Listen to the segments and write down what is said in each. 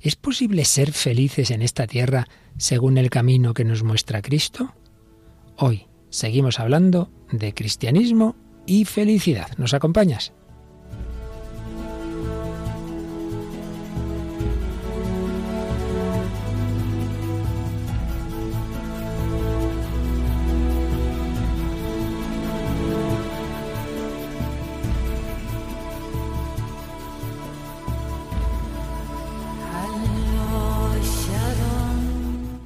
¿Es posible ser felices en esta tierra según el camino que nos muestra Cristo? Hoy seguimos hablando de cristianismo y felicidad. ¿Nos acompañas?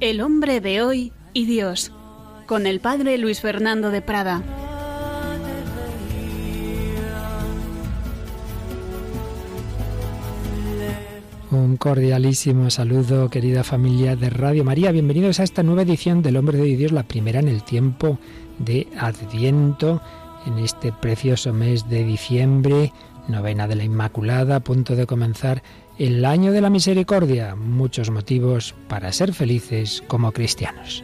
El hombre de hoy y Dios, con el padre Luis Fernando de Prada. Un cordialísimo saludo, querida familia de Radio María. Bienvenidos a esta nueva edición del Hombre de Dios, la primera en el tiempo de Adviento, en este precioso mes de diciembre, novena de la Inmaculada, a punto de comenzar el año de la misericordia, muchos motivos para ser felices como cristianos.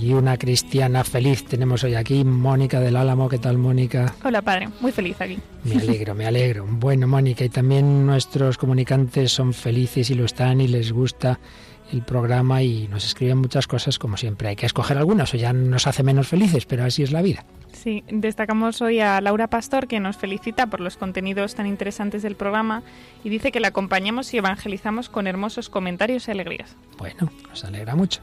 Y una cristiana feliz tenemos hoy aquí, Mónica del Álamo. ¿Qué tal, Mónica? Hola, padre. Muy feliz aquí. Me alegro, me alegro. Bueno, Mónica, y también nuestros comunicantes son felices y lo están y les gusta el programa y nos escriben muchas cosas como siempre. Hay que escoger algunas o ya nos hace menos felices, pero así es la vida. Sí, destacamos hoy a Laura Pastor, que nos felicita por los contenidos tan interesantes del programa y dice que la acompañamos y evangelizamos con hermosos comentarios y alegrías. Bueno, nos alegra mucho.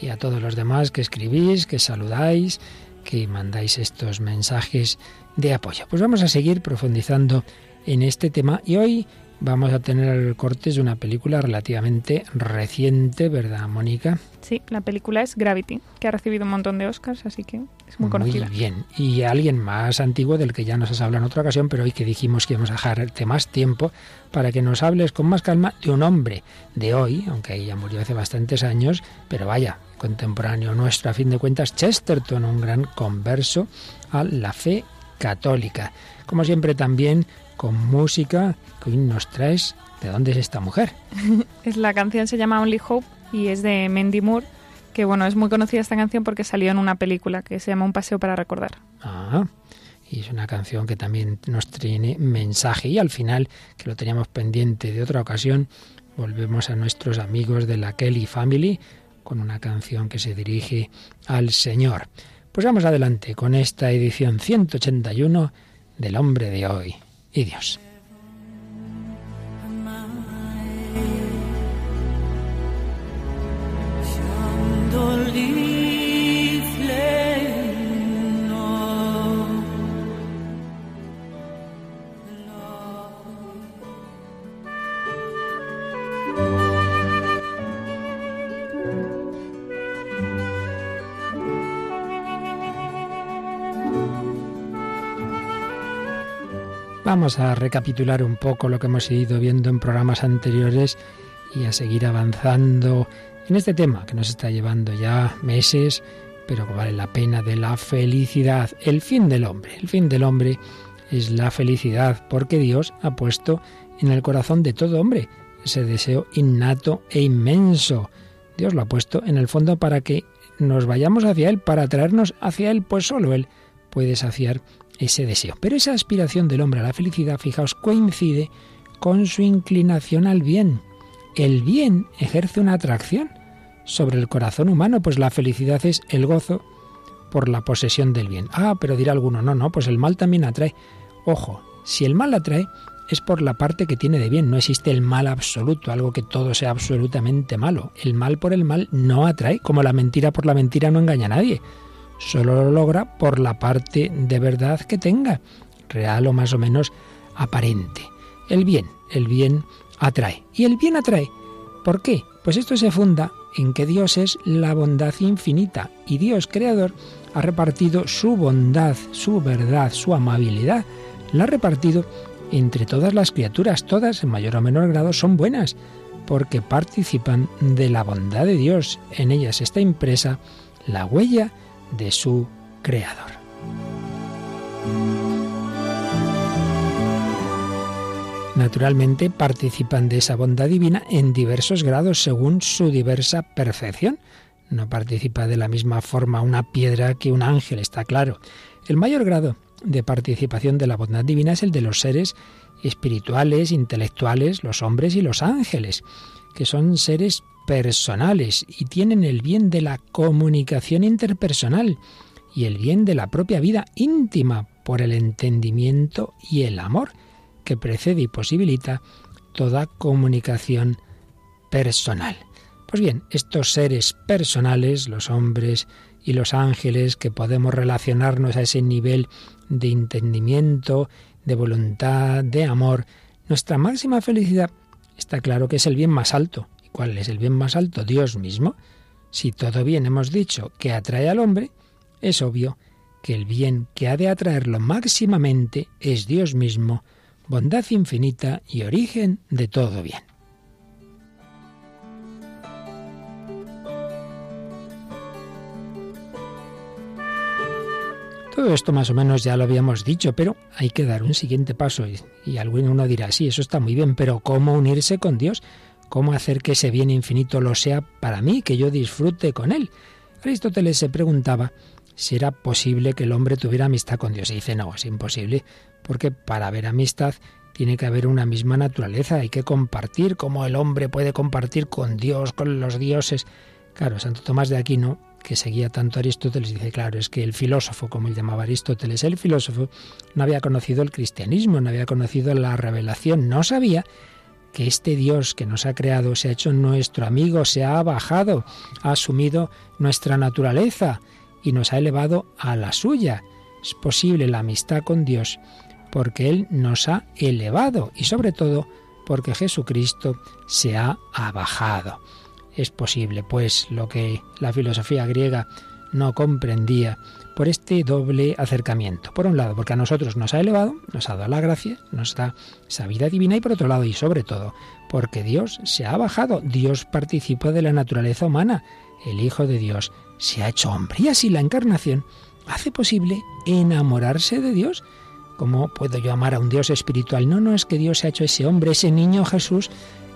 Y a todos los demás que escribís, que saludáis, que mandáis estos mensajes de apoyo. Pues vamos a seguir profundizando en este tema y hoy vamos a tener cortes de una película relativamente reciente, ¿verdad, Mónica? Sí, la película es Gravity, que ha recibido un montón de Oscars, así que es muy conocida. Muy bien. Y alguien más antiguo del que ya nos has hablado en otra ocasión, pero hoy que dijimos que íbamos a dejarte más tiempo para que nos hables con más calma de un hombre de hoy, aunque ella murió hace bastantes años, pero vaya, contemporáneo nuestro, a fin de cuentas, Chesterton, un gran converso a la fe católica. Como siempre también con música que hoy nos traes. ¿De dónde es esta mujer? es la canción se llama Only Hope y es de Mandy Moore, que bueno, es muy conocida esta canción porque salió en una película que se llama Un paseo para recordar. Ah, y es una canción que también nos tiene mensaje y al final, que lo teníamos pendiente de otra ocasión, volvemos a nuestros amigos de la Kelly Family con una canción que se dirige al Señor. Pues vamos adelante con esta edición 181 del hombre de hoy y Dios. Vamos a recapitular un poco lo que hemos ido viendo en programas anteriores y a seguir avanzando en este tema que nos está llevando ya meses, pero que vale la pena de la felicidad, el fin del hombre. El fin del hombre es la felicidad, porque Dios ha puesto en el corazón de todo hombre ese deseo innato e inmenso. Dios lo ha puesto en el fondo para que nos vayamos hacia Él, para atraernos hacia Él, pues solo Él puede saciar ese deseo. Pero esa aspiración del hombre a la felicidad, fijaos, coincide con su inclinación al bien. El bien ejerce una atracción sobre el corazón humano, pues la felicidad es el gozo por la posesión del bien. Ah, pero dirá alguno, no, no, pues el mal también atrae. Ojo, si el mal atrae, es por la parte que tiene de bien. No existe el mal absoluto, algo que todo sea absolutamente malo. El mal por el mal no atrae, como la mentira por la mentira no engaña a nadie solo lo logra por la parte de verdad que tenga, real o más o menos aparente. El bien, el bien atrae. Y el bien atrae. ¿Por qué? Pues esto se funda en que Dios es la bondad infinita y Dios creador ha repartido su bondad, su verdad, su amabilidad, la ha repartido entre todas las criaturas, todas en mayor o menor grado son buenas, porque participan de la bondad de Dios. En ellas está impresa la huella de su Creador. Naturalmente participan de esa bondad divina en diversos grados según su diversa perfección. No participa de la misma forma una piedra que un ángel, está claro. El mayor grado de participación de la bondad divina es el de los seres espirituales, intelectuales, los hombres y los ángeles, que son seres personales y tienen el bien de la comunicación interpersonal y el bien de la propia vida íntima por el entendimiento y el amor que precede y posibilita toda comunicación personal. Pues bien, estos seres personales, los hombres y los ángeles, que podemos relacionarnos a ese nivel de entendimiento, de voluntad, de amor, nuestra máxima felicidad está claro que es el bien más alto. ¿Y cuál es el bien más alto? Dios mismo. Si todo bien hemos dicho que atrae al hombre, es obvio que el bien que ha de atraerlo máximamente es Dios mismo, bondad infinita y origen de todo bien. Todo esto más o menos ya lo habíamos dicho, pero hay que dar un siguiente paso y alguno dirá, sí, eso está muy bien, pero ¿cómo unirse con Dios? ¿Cómo hacer que ese bien infinito lo sea para mí, que yo disfrute con él? Aristóteles se preguntaba si era posible que el hombre tuviera amistad con Dios. Y dice, no, es imposible, porque para haber amistad tiene que haber una misma naturaleza, hay que compartir, como el hombre puede compartir con Dios, con los dioses. Claro, Santo Tomás de Aquino que seguía tanto a Aristóteles, dice, claro, es que el filósofo, como él llamaba Aristóteles, el filósofo no había conocido el cristianismo, no había conocido la revelación, no sabía que este Dios que nos ha creado se ha hecho nuestro amigo, se ha bajado, ha asumido nuestra naturaleza y nos ha elevado a la suya. Es posible la amistad con Dios porque Él nos ha elevado y sobre todo porque Jesucristo se ha abajado es posible, pues lo que la filosofía griega no comprendía por este doble acercamiento. Por un lado, porque a nosotros nos ha elevado, nos ha dado la gracia, nos da esa divina y por otro lado, y sobre todo, porque Dios se ha bajado, Dios participa de la naturaleza humana, el Hijo de Dios se ha hecho hombre y así la encarnación hace posible enamorarse de Dios. ¿Cómo puedo yo amar a un Dios espiritual? No, no es que Dios se ha hecho ese hombre, ese niño Jesús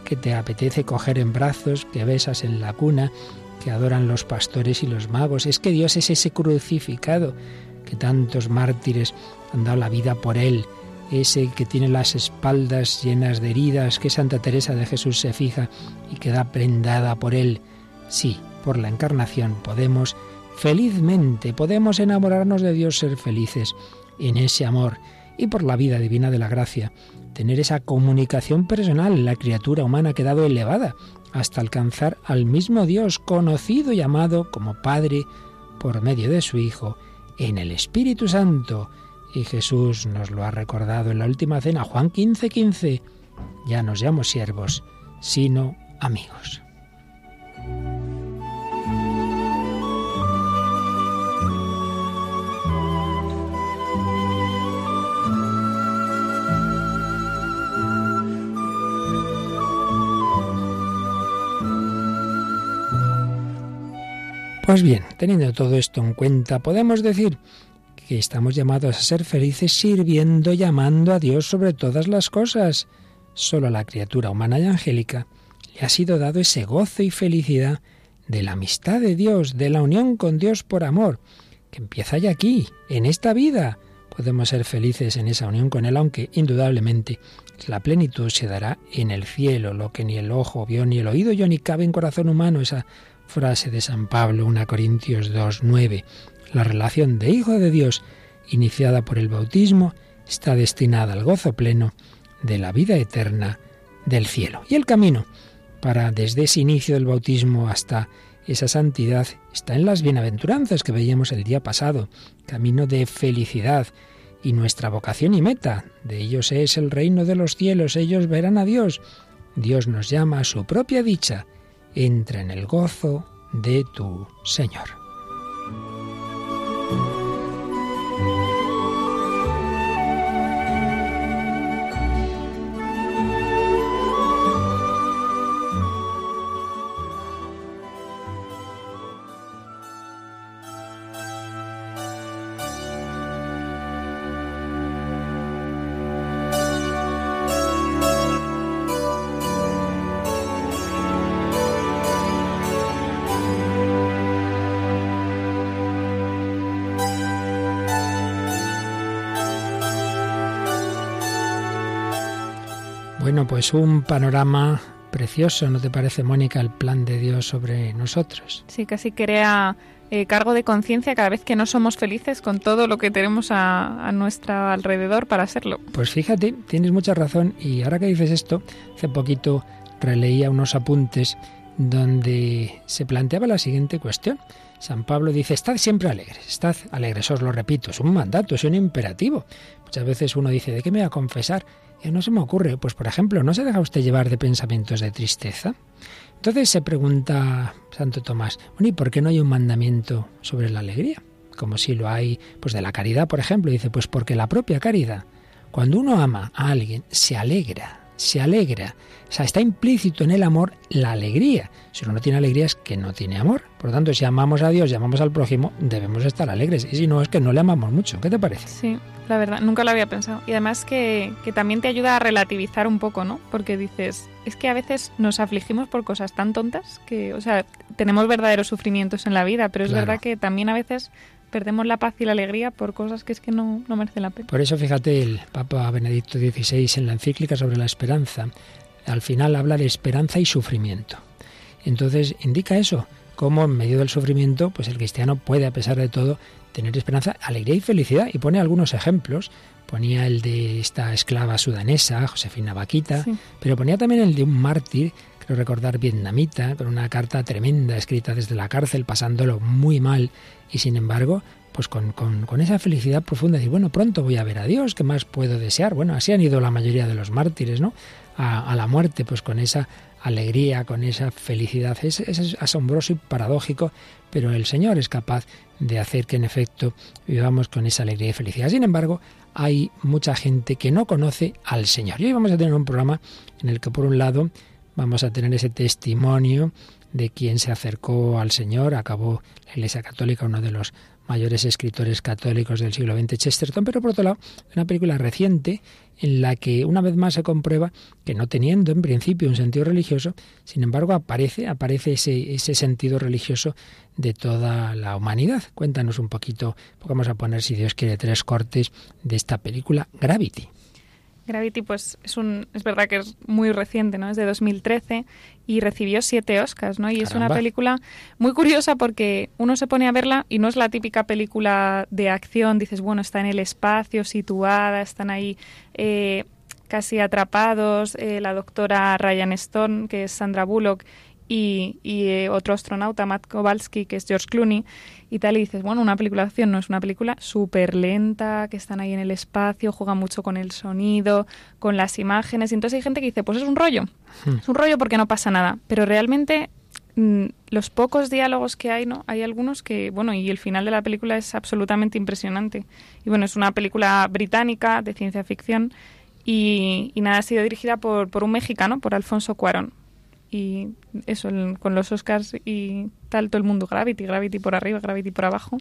que te apetece coger en brazos, que besas en la cuna, que adoran los pastores y los magos. Es que Dios es ese crucificado, que tantos mártires han dado la vida por él, ese que tiene las espaldas llenas de heridas, que Santa Teresa de Jesús se fija y queda prendada por él. Sí, por la encarnación podemos felizmente, podemos enamorarnos de Dios, ser felices en ese amor y por la vida divina de la gracia tener esa comunicación personal, la criatura humana ha quedado elevada hasta alcanzar al mismo Dios conocido y amado como Padre por medio de su Hijo en el Espíritu Santo. Y Jesús nos lo ha recordado en la última cena, Juan 15:15, 15, ya nos llamo siervos, sino amigos. Pues bien, teniendo todo esto en cuenta, podemos decir que estamos llamados a ser felices sirviendo y amando a Dios sobre todas las cosas. Solo a la criatura humana y angélica le ha sido dado ese gozo y felicidad de la amistad de Dios, de la unión con Dios por amor, que empieza ya aquí, en esta vida. Podemos ser felices en esa unión con Él, aunque indudablemente la plenitud se dará en el cielo, lo que ni el ojo vio, ni el oído yo, ni cabe en corazón humano, esa frase de San Pablo, 1 Corintios 2, 9. La relación de Hijo de Dios, iniciada por el bautismo, está destinada al gozo pleno de la vida eterna del cielo. Y el camino para desde ese inicio del bautismo hasta esa santidad está en las bienaventuranzas que veíamos el día pasado, camino de felicidad y nuestra vocación y meta. De ellos es el reino de los cielos, ellos verán a Dios. Dios nos llama a su propia dicha entra en el gozo de tu Señor. Pues un panorama precioso, ¿no te parece, Mónica, el plan de Dios sobre nosotros? Sí, casi crea eh, cargo de conciencia cada vez que no somos felices con todo lo que tenemos a, a, nuestro alrededor para serlo. Pues fíjate, tienes mucha razón y ahora que dices esto, hace poquito releía unos apuntes donde se planteaba la siguiente cuestión. San Pablo dice, estad siempre alegres, estad alegres, os lo repito, es un mandato, es un imperativo. Muchas veces uno dice, ¿de qué me voy a confesar? No se me ocurre, pues por ejemplo, ¿no se deja usted llevar de pensamientos de tristeza? Entonces se pregunta Santo Tomás, bueno, ¿y por qué no hay un mandamiento sobre la alegría? Como si lo hay, pues de la caridad, por ejemplo, dice, pues porque la propia caridad, cuando uno ama a alguien, se alegra, se alegra. O sea, está implícito en el amor la alegría. Si uno no tiene alegría es que no tiene amor. Por lo tanto, si amamos a Dios y amamos al prójimo, debemos estar alegres. Y si no, es que no le amamos mucho. ¿Qué te parece? Sí, la verdad, nunca lo había pensado. Y además que, que también te ayuda a relativizar un poco, ¿no? Porque dices, es que a veces nos afligimos por cosas tan tontas que, o sea, tenemos verdaderos sufrimientos en la vida, pero es Claro. verdad que también a veces perdemos la paz y la alegría por cosas que es que no, no merecen la pena. Por eso, fíjate, el Papa Benedicto XVI en la encíclica sobre la esperanza, al final habla de esperanza y sufrimiento. Entonces, indica eso, cómo en medio del sufrimiento, pues el cristiano puede, a pesar de todo, tener esperanza, alegría y felicidad. Y pone algunos ejemplos. Ponía el de esta esclava sudanesa, Josefina Vaquita, Sí. pero ponía también el de un mártir, creo recordar, vietnamita, con una carta tremenda escrita desde la cárcel, pasándolo muy mal, y sin embargo, pues con, con- con esa felicidad profunda, decir, bueno, pronto voy a ver a Dios, ¿qué más puedo desear? Bueno, así han ido la mayoría de los mártires, ¿no? A, a la muerte, pues con esa alegría, con esa felicidad. Es, es asombroso y paradójico, pero el Señor es capaz de hacer que en efecto vivamos con esa alegría y felicidad. Sin embargo, hay mucha gente que no conoce al Señor. Y hoy vamos a tener un programa en el que por un lado vamos a tener ese testimonio de quien se acercó al Señor, acabó la Iglesia Católica, uno de los mayores escritores católicos del siglo XX, Chesterton, pero por otro lado, una película reciente en la que una vez más se comprueba que no teniendo en principio un sentido religioso, sin embargo aparece, aparece ese, ese sentido religioso de toda la humanidad. Cuéntanos un poquito, vamos a poner, si Dios quiere, tres cortes de esta película Gravity. Gravity, pues es un, es verdad que es muy reciente, ¿no? Es de 2013 y recibió siete Oscars, ¿no? Y es una película muy curiosa porque uno se pone a verla y no es la típica película de acción. Dices, bueno, está en el espacio, situada, están ahí eh, casi atrapados. eh, la doctora Ryan Stone, que es Sandra Bullock, y, y, eh, otro astronauta, Matt Kowalski, que es George Clooney, y tal, y dices, bueno, una película de acción no es una película súper lenta, que están ahí en el espacio, juegan mucho con el sonido, con las imágenes, y entonces hay gente que dice, pues es un rollo, Hmm. es un rollo porque no pasa nada, pero realmente mm, los pocos diálogos que hay, ¿no? Hay algunos que, bueno, y el final de la película es absolutamente impresionante. Y bueno, es una película británica de ciencia ficción y, y nada, ha sido dirigida por, por un mexicano, por Alfonso Cuarón. Y eso, el- con los Oscars y tal, todo el mundo Gravity, Gravity por arriba, Gravity por abajo.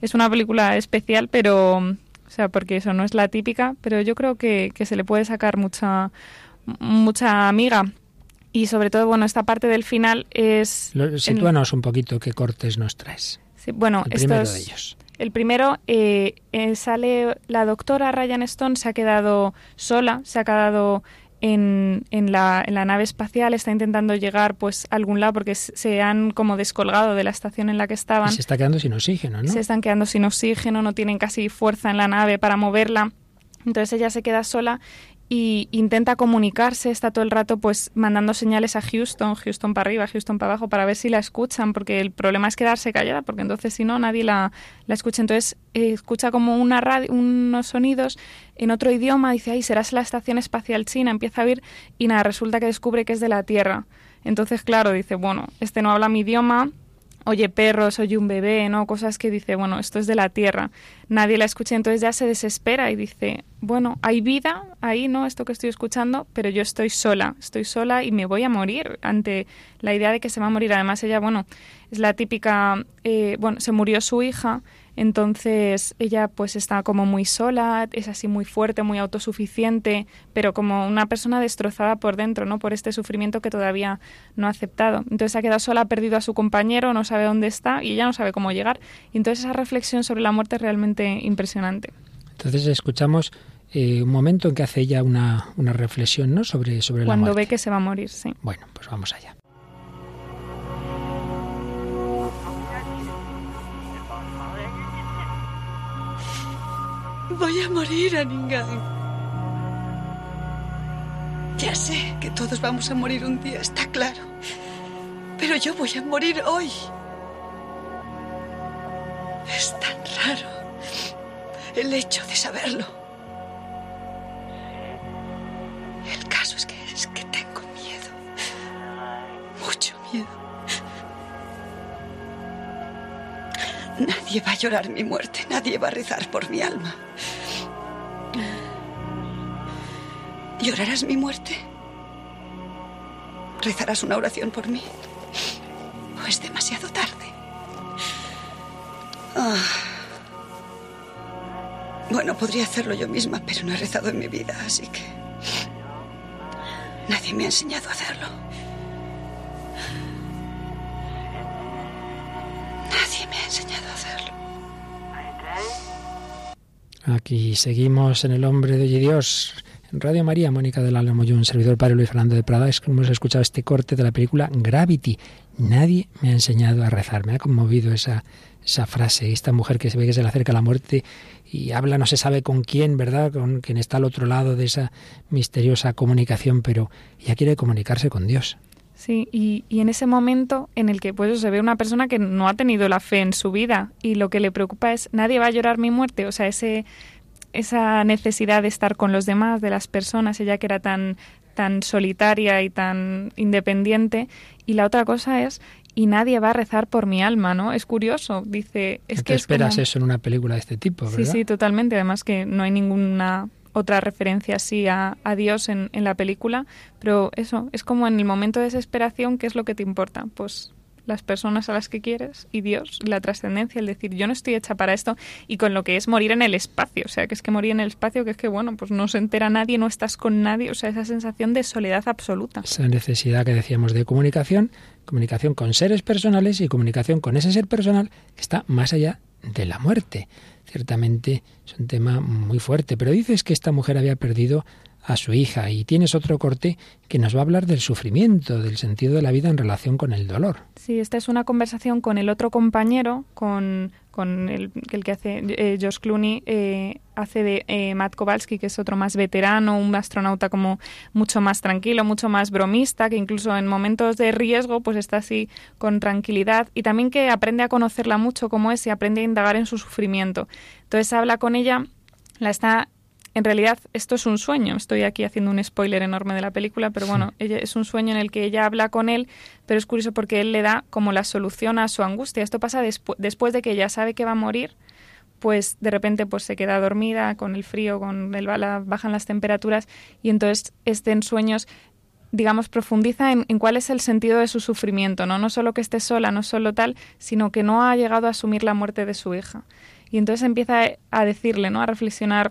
Es una película especial, pero, o sea, porque eso no es la típica, pero yo creo que, que se le puede sacar mucha, mucha amiga. Y sobre todo, bueno, esta parte del final es... Lo- Sitúanos un poquito qué cortes nos traes. Sí, bueno, El primero estos- de ellos. el primero eh, eh, sale la doctora Ryan Stone, se ha quedado sola, se ha quedado en, en, la, en la nave espacial, está intentando llegar pues a algún lado porque se han como descolgado de la estación en la que Y estaban. se está quedando sin oxígeno, ¿no? Se están quedando sin oxígeno, no tienen casi fuerza en la nave para moverla. Entonces ella se queda sola y intenta comunicarse, está todo el rato pues mandando señales a Houston, Houston para arriba, Houston para abajo, para ver si la escuchan, porque el problema es quedarse callada, porque entonces si no nadie la, la escucha. Entonces eh, escucha como una radio, unos sonidos en otro idioma, dice, ay, serás la estación espacial china, empieza a oír y nada, resulta que descubre que es de la Tierra. Entonces, claro, dice, bueno, este no habla mi idioma, oye perros, oye un bebé, ¿no? Cosas que dice, bueno, esto es de la tierra, nadie la escucha, entonces ya se desespera y dice, bueno, hay vida ahí, ¿no? Esto que estoy escuchando, pero yo estoy sola, estoy sola y me voy a morir ante la idea de que se va a morir. Además ella, bueno, es la típica, eh, bueno, se murió su hija, entonces ella pues está como muy sola, es así muy fuerte, muy autosuficiente, pero como una persona destrozada por dentro, ¿no? Por este sufrimiento que todavía no ha aceptado. Entonces ha quedado sola, ha perdido a su compañero, no sabe dónde está y ella no sabe cómo llegar. Y entonces esa reflexión sobre la muerte es realmente impresionante. Entonces escuchamos eh, un momento en que hace ella una, una reflexión ¿no? sobre, sobre Cuando la muerte. ve que se va a morir, sí. Bueno, pues vamos allá. Voy a morir, Aningan. Ya sé que todos vamos a morir un día, está claro. Pero yo voy a morir hoy. Es tan raro el hecho de saberlo. El caso es que es que tengo miedo. Mucho miedo. Nadie va a llorar mi muerte, nadie va a rezar por mi alma. ¿Llorarás mi muerte? ¿Rezarás una oración por mí? ¿O es demasiado tarde? Ah. Bueno, podría hacerlo yo misma, pero no he rezado en mi vida, así que... Nadie me ha enseñado a hacerlo. Nadie me ha enseñado a hacerlo. Aquí seguimos en El Hombre de Dios. Radio María, Mónica del Álamo y un servidor padre Luis Fernando de Prada, es que hemos escuchado este corte de la película Gravity. Nadie me ha enseñado a rezar. Me ha conmovido esa, esa frase. Esta mujer que se ve que se le acerca la muerte y habla no se sabe con quién, ¿verdad? Con quien está al otro lado de esa misteriosa comunicación, pero ella quiere comunicarse con Dios. Sí, y, y, en ese momento en el que pues se ve una persona que no ha tenido la fe en su vida y lo que le preocupa es nadie va a llorar mi muerte, o sea, ese esa necesidad de estar con los demás, de las personas, ella que era tan tan solitaria y tan independiente y la otra cosa es y nadie va a rezar por mi alma, ¿no? Es curioso, dice, es ¿No que esperas como... eso en una película de este tipo, ¿verdad? Sí, sí, totalmente, además que no hay ninguna otra referencia así a, a Dios en, en, la película, pero eso, es como en el momento de desesperación, ¿qué es lo que te importa? Pues las personas a las que quieres y Dios, la trascendencia, el decir, yo no estoy hecha para esto y con lo que es morir en el espacio, o sea, que es que morir en el espacio, que es que, bueno, pues no se entera nadie, no estás con nadie, o sea, esa sensación de soledad absoluta. Esa necesidad que decíamos de comunicación, comunicación con seres personales y comunicación con ese ser personal que está más allá de la muerte. Ciertamente es un tema muy fuerte, pero dices que esta mujer había perdido a su hija y tienes otro corte que nos va a hablar del sufrimiento, del sentido de la vida en relación con el dolor. Sí, esta es una conversación con el otro compañero, con, con el, que hace eh, Josh Clooney, eh, hace de eh, Matt Kowalski, que es otro más veterano, un astronauta como mucho más tranquilo, mucho más bromista, que incluso en momentos de riesgo pues está así con tranquilidad y también que aprende a conocerla mucho como es y aprende a indagar en su sufrimiento. Entonces habla con ella, la está en realidad esto es un sueño. Estoy aquí haciendo un spoiler enorme de la película, pero bueno, sí. ella, es un sueño en el que ella habla con él, pero es curioso porque él le da como la solución a su angustia. Esto pasa despu después de que ella sabe que va a morir, pues de repente pues se queda dormida con el frío, con el la, bajan las temperaturas y entonces este en sueños digamos, profundiza en, en, cuál es el sentido de su sufrimiento, ¿no? No solo que esté sola, no solo tal, sino que no ha llegado a asumir la muerte de su hija. Y entonces empieza a decirle, ¿no? A reflexionar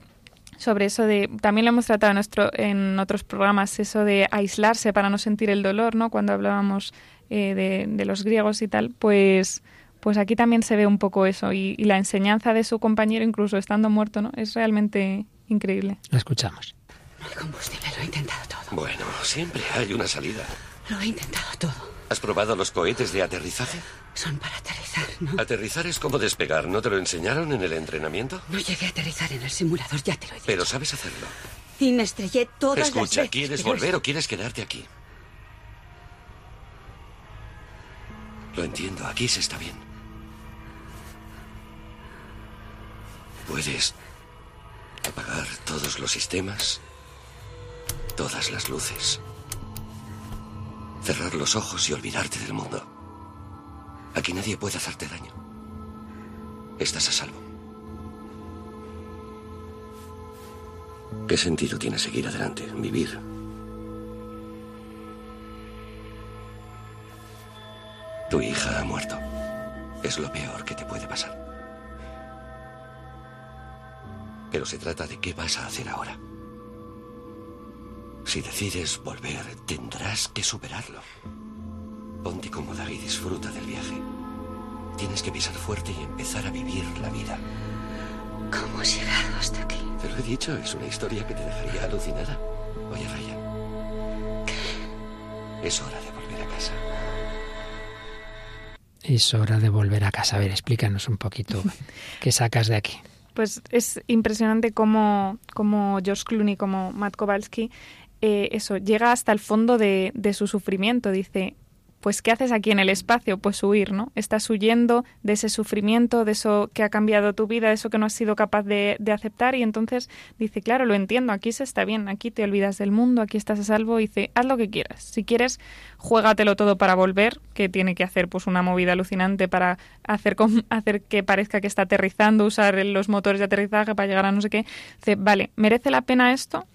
sobre eso de también lo hemos tratado en, nuestro, en otros programas eso de aislarse para no sentir el dolor no cuando hablábamos eh, de, de, los griegos y tal pues pues aquí también se ve un poco eso y, y, la enseñanza de su compañero incluso estando muerto no es realmente increíble. La escuchamos. No hay combustible lo he intentado todo. Bueno siempre hay una salida. Lo he intentado todo ¿Has probado los cohetes de aterrizaje? Son para aterrizar, ¿no? Aterrizar es como despegar. ¿No te lo enseñaron en el entrenamiento? No llegué a aterrizar en el simulador, ya te lo he dicho. Pero sabes hacerlo. Y me estrellé todas Escucha, las veces, ¿quieres volver es... o quieres quedarte aquí? Lo entiendo, aquí se está bien. Puedes apagar todos los sistemas, todas las luces. Cerrar los ojos y olvidarte del mundo. Aquí nadie puede hacerte daño. Estás a salvo. ¿Qué sentido tiene seguir adelante, vivir? Tu hija ha muerto. Es lo peor que te puede pasar. Pero se trata de qué vas a hacer ahora. Si decides volver, tendrás que superarlo. Ponte cómoda y disfruta del viaje. Tienes que pisar fuerte y empezar a vivir la vida. ¿Cómo has llegado hasta aquí? Te lo he dicho, es una historia que te dejaría alucinada. Oye, Ryan. ¿Qué? Es hora de volver a casa. Es hora de volver a casa. A ver, explícanos un poquito qué sacas de aquí. Pues es impresionante cómo, cómo George Clooney, como Matt Kowalski, eh, eso, llega hasta el fondo de, de su sufrimiento. Dice, pues ¿qué haces aquí en el espacio? Pues huir, ¿no? Estás huyendo de ese sufrimiento, de eso que ha cambiado tu vida, de eso que no has sido capaz de, de, aceptar y entonces dice, claro, lo entiendo, aquí se está bien, aquí te olvidas del mundo, aquí estás a salvo, y dice, haz lo que quieras. Si quieres, juégatelo todo para volver, que tiene que hacer pues una movida alucinante para hacer, hacer que parezca que está aterrizando, usar los motores de aterrizaje para llegar a no sé qué. Dice, vale, ¿merece la pena esto?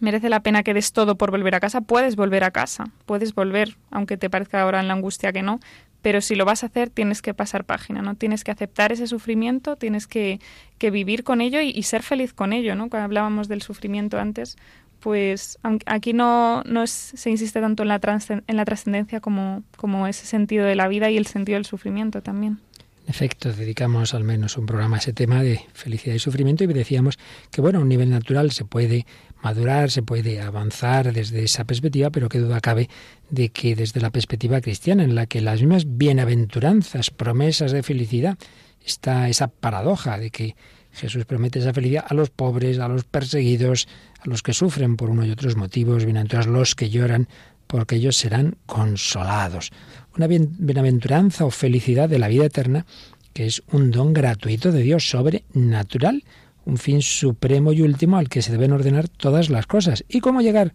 Merece la pena que des todo por volver a casa, puedes volver a casa, puedes volver, aunque te parezca ahora en la angustia que no, pero si lo vas a hacer tienes que pasar página, ¿no? Tienes que aceptar ese sufrimiento, tienes que, que vivir con ello y, ser feliz con ello, ¿no? Cuando hablábamos del sufrimiento antes, pues aquí no, no se insiste tanto en la, en la trascendencia como, como ese sentido de la vida y el sentido del sufrimiento también. En efecto, dedicamos al menos un programa a ese tema de felicidad y sufrimiento y decíamos que, bueno, a un nivel natural se puede madurar, se puede avanzar desde esa perspectiva, pero qué duda cabe de que desde la perspectiva cristiana, en la que las mismas bienaventuranzas, promesas de felicidad, está esa paradoja de que Jesús promete esa felicidad a los pobres, a los perseguidos, a los que sufren por uno y otros motivos, bienaventurados los que lloran, porque ellos serán consolados. Una bienaventuranza o felicidad de la vida eterna que es un don gratuito de Dios sobrenatural, un fin supremo y último al que se deben ordenar todas las cosas. ¿Y cómo llegar?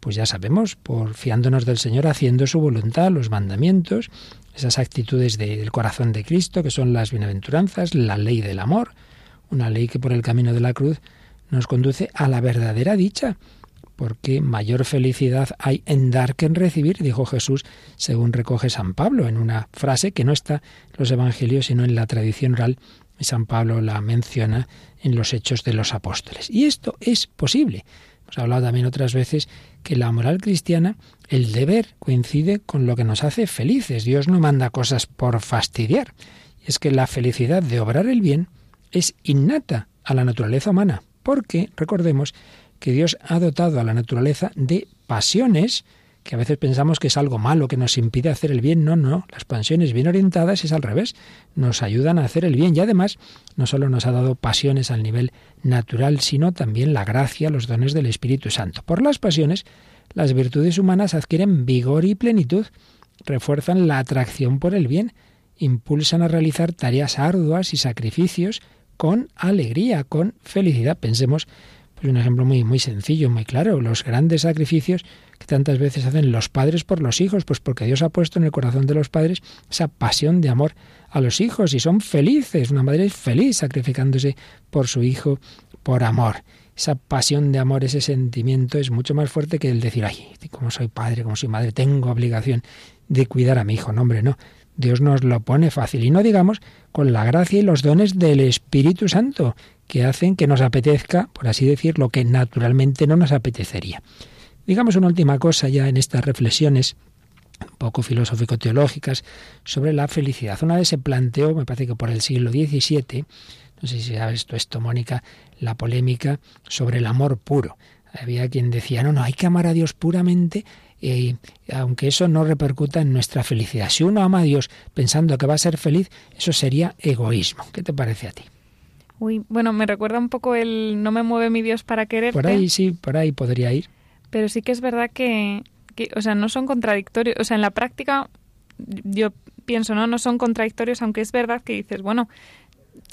Pues ya sabemos, por fiándonos del Señor, haciendo su voluntad, los mandamientos, esas actitudes del corazón de Cristo, que son las bienaventuranzas, la ley del amor, una ley que por el camino de la cruz nos conduce a la verdadera dicha, porque mayor felicidad hay en dar que en recibir, dijo Jesús, según recoge San Pablo, en una frase que no está en los evangelios, sino en la tradición oral, San Pablo la menciona en los hechos de los apóstoles. Y esto es posible. Hemos hablado también otras veces que la moral cristiana, el deber, coincide con lo que nos hace felices. Dios no manda cosas por fastidiar. Es que la felicidad de obrar el bien es innata a la naturaleza humana, porque, recordemos, que Dios ha dotado a la naturaleza de pasiones, que a veces pensamos que es algo malo que nos impide hacer el bien. No, no, las pasiones bien orientadas es al revés, nos ayudan a hacer el bien y además no solo nos ha dado pasiones al nivel natural, sino también la gracia, los dones del Espíritu Santo. Por las pasiones, las virtudes humanas adquieren vigor y plenitud, refuerzan la atracción por el bien, impulsan a realizar tareas arduas y sacrificios con alegría, con felicidad. Pensemos pues un ejemplo muy, muy sencillo, muy claro. Los grandes sacrificios tantas veces hacen los padres por los hijos, pues porque Dios ha puesto en el corazón de los padres esa pasión de amor a los hijos y son felices. Una madre es feliz sacrificándose por su hijo por amor. Esa pasión de amor, ese sentimiento es mucho más fuerte que el decir, ay, como soy padre, como soy madre, tengo obligación de cuidar a mi hijo. No, hombre, no. Dios nos lo pone fácil. Y no digamos con la gracia y los dones del Espíritu Santo, que hacen que nos apetezca, por así decir, lo que naturalmente no nos apetecería. Digamos una última cosa ya en estas reflexiones un poco filosófico-teológicas sobre la felicidad. Una vez se planteó, me parece que por el siglo XVII, no sé si sabes esto, esto, Mónica, la polémica sobre el amor puro. Había quien decía, no, no, hay que amar a Dios puramente eh, aunque eso no repercuta en nuestra felicidad. Si uno ama a Dios pensando que va a ser feliz, eso sería egoísmo. ¿Qué te parece a ti? Uy, bueno, me recuerda un poco el no me mueve mi Dios para quererte. Por ahí sí, por ahí podría ir. Pero sí que es verdad que, que, o sea, no son contradictorios. O sea, en la práctica yo pienso, ¿no? No son contradictorios, aunque es verdad que dices, bueno,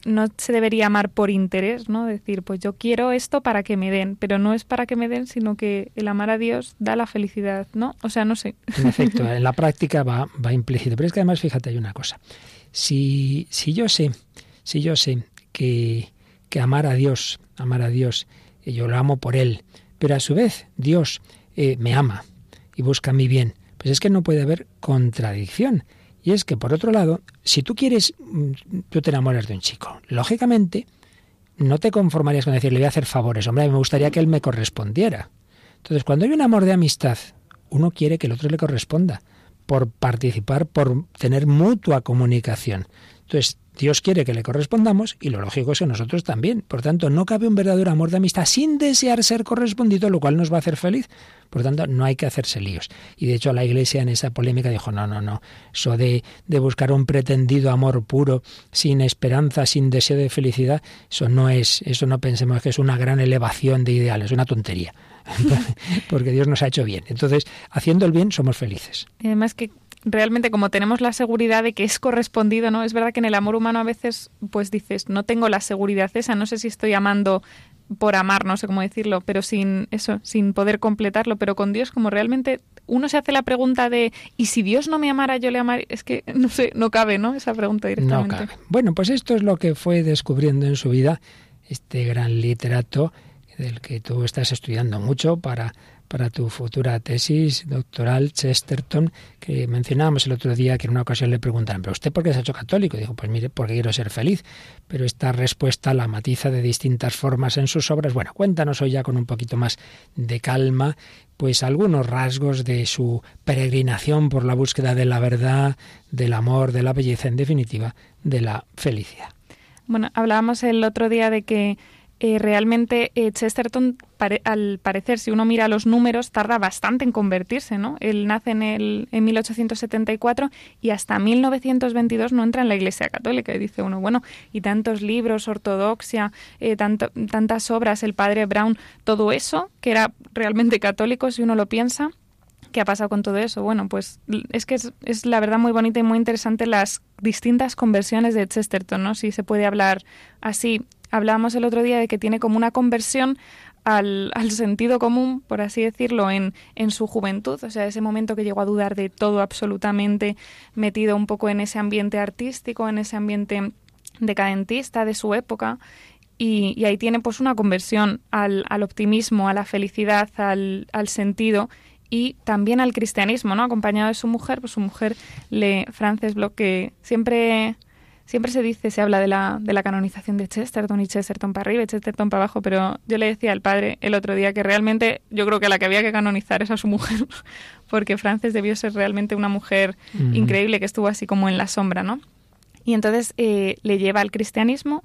no se debería amar por interés, ¿no? Decir, pues yo quiero esto para que me den, pero no es para que me den, sino que el amar a Dios da la felicidad, ¿no? O sea, no sé. En efecto, en la práctica va, va implícito. Pero es que además, fíjate, hay una cosa. Si, si yo sé, si yo sé que, que amar a Dios, amar a Dios, yo lo amo por Él, pero a su vez Dios eh, me ama y busca mi bien, pues es que no puede haber contradicción. Y es que, por otro lado, si tú quieres, mm, tú te enamoras de un chico, lógicamente no te conformarías con decirle voy a hacer favores, hombre, me gustaría que él me correspondiera. Entonces, cuando hay un amor de amistad, uno quiere que el otro le corresponda, por participar, por tener mutua comunicación. Entonces, Dios quiere que le correspondamos y lo lógico es que nosotros también. Por tanto, no cabe un verdadero amor de amistad sin desear ser correspondido, lo cual nos va a hacer feliz. Por tanto, no hay que hacerse líos. Y de hecho, la Iglesia en esa polémica dijo, no, no, no, eso de, de buscar un pretendido amor puro, sin esperanza, sin deseo de felicidad, eso no es, eso no pensemos que es una gran elevación de ideales, es una tontería. porque Dios nos ha hecho bien. Entonces, haciendo el bien somos felices. Y además que realmente como tenemos la seguridad de que es correspondido, ¿no? Es verdad que en el amor humano a veces pues dices, no tengo la seguridad esa, no sé si estoy amando por amar, no sé cómo decirlo, pero sin eso, sin poder completarlo, pero con Dios como realmente uno se hace la pregunta de ¿y si Dios no me amara, yo le amaría? Es que no sé, no cabe, ¿no? Esa pregunta directamente. No cabe. Bueno, pues esto es lo que fue descubriendo en su vida este gran literato del que tú estás estudiando mucho para para tu futura tesis doctoral, Chesterton, que mencionábamos el otro día que en una ocasión le preguntaron, ¿pero usted por qué se ha hecho católico? Dijo, pues mire, porque quiero ser feliz. Pero esta respuesta la matiza de distintas formas en sus obras. Bueno, cuéntanos hoy ya con un poquito más de calma, pues algunos rasgos de su peregrinación por la búsqueda de la verdad, del amor, de la belleza, en definitiva, de la felicidad. Bueno, hablábamos el otro día de que eh, realmente eh, Chesterton, al parecer, si uno mira los números, tarda bastante en convertirse, ¿no? Él nace en, el, en 1874 y hasta 1922 no entra en la Iglesia Católica. Y dice uno, bueno, y tantos libros, ortodoxia, eh, tantas obras, el padre Brown, todo eso, que era realmente católico, si uno lo piensa, ¿Qué ha pasado con todo eso? Bueno, pues es que es, es, la verdad muy bonita y muy interesante las distintas conversiones de Chesterton, ¿no? Si se puede hablar así hablábamos el otro día de que tiene como una conversión al, al, sentido común, por así decirlo, en, en su juventud, o sea, ese momento que llegó a dudar de todo absolutamente, metido un poco en ese ambiente artístico, en ese ambiente decadentista de su época, y, ahí tiene pues una conversión al, al optimismo, a la felicidad, al, al, sentido y también al cristianismo, ¿no? Acompañado de su mujer, pues su mujer, le Frances Bloch, que siempre siempre se dice, se habla de la, de la canonización de Chesterton y Chesterton para arriba y Chesterton para abajo, pero yo le decía al padre el otro día que realmente yo creo que la que había que canonizar es a su mujer, porque Frances debió ser realmente una mujer increíble que estuvo así como en la sombra, ¿no? Y entonces eh, le lleva al cristianismo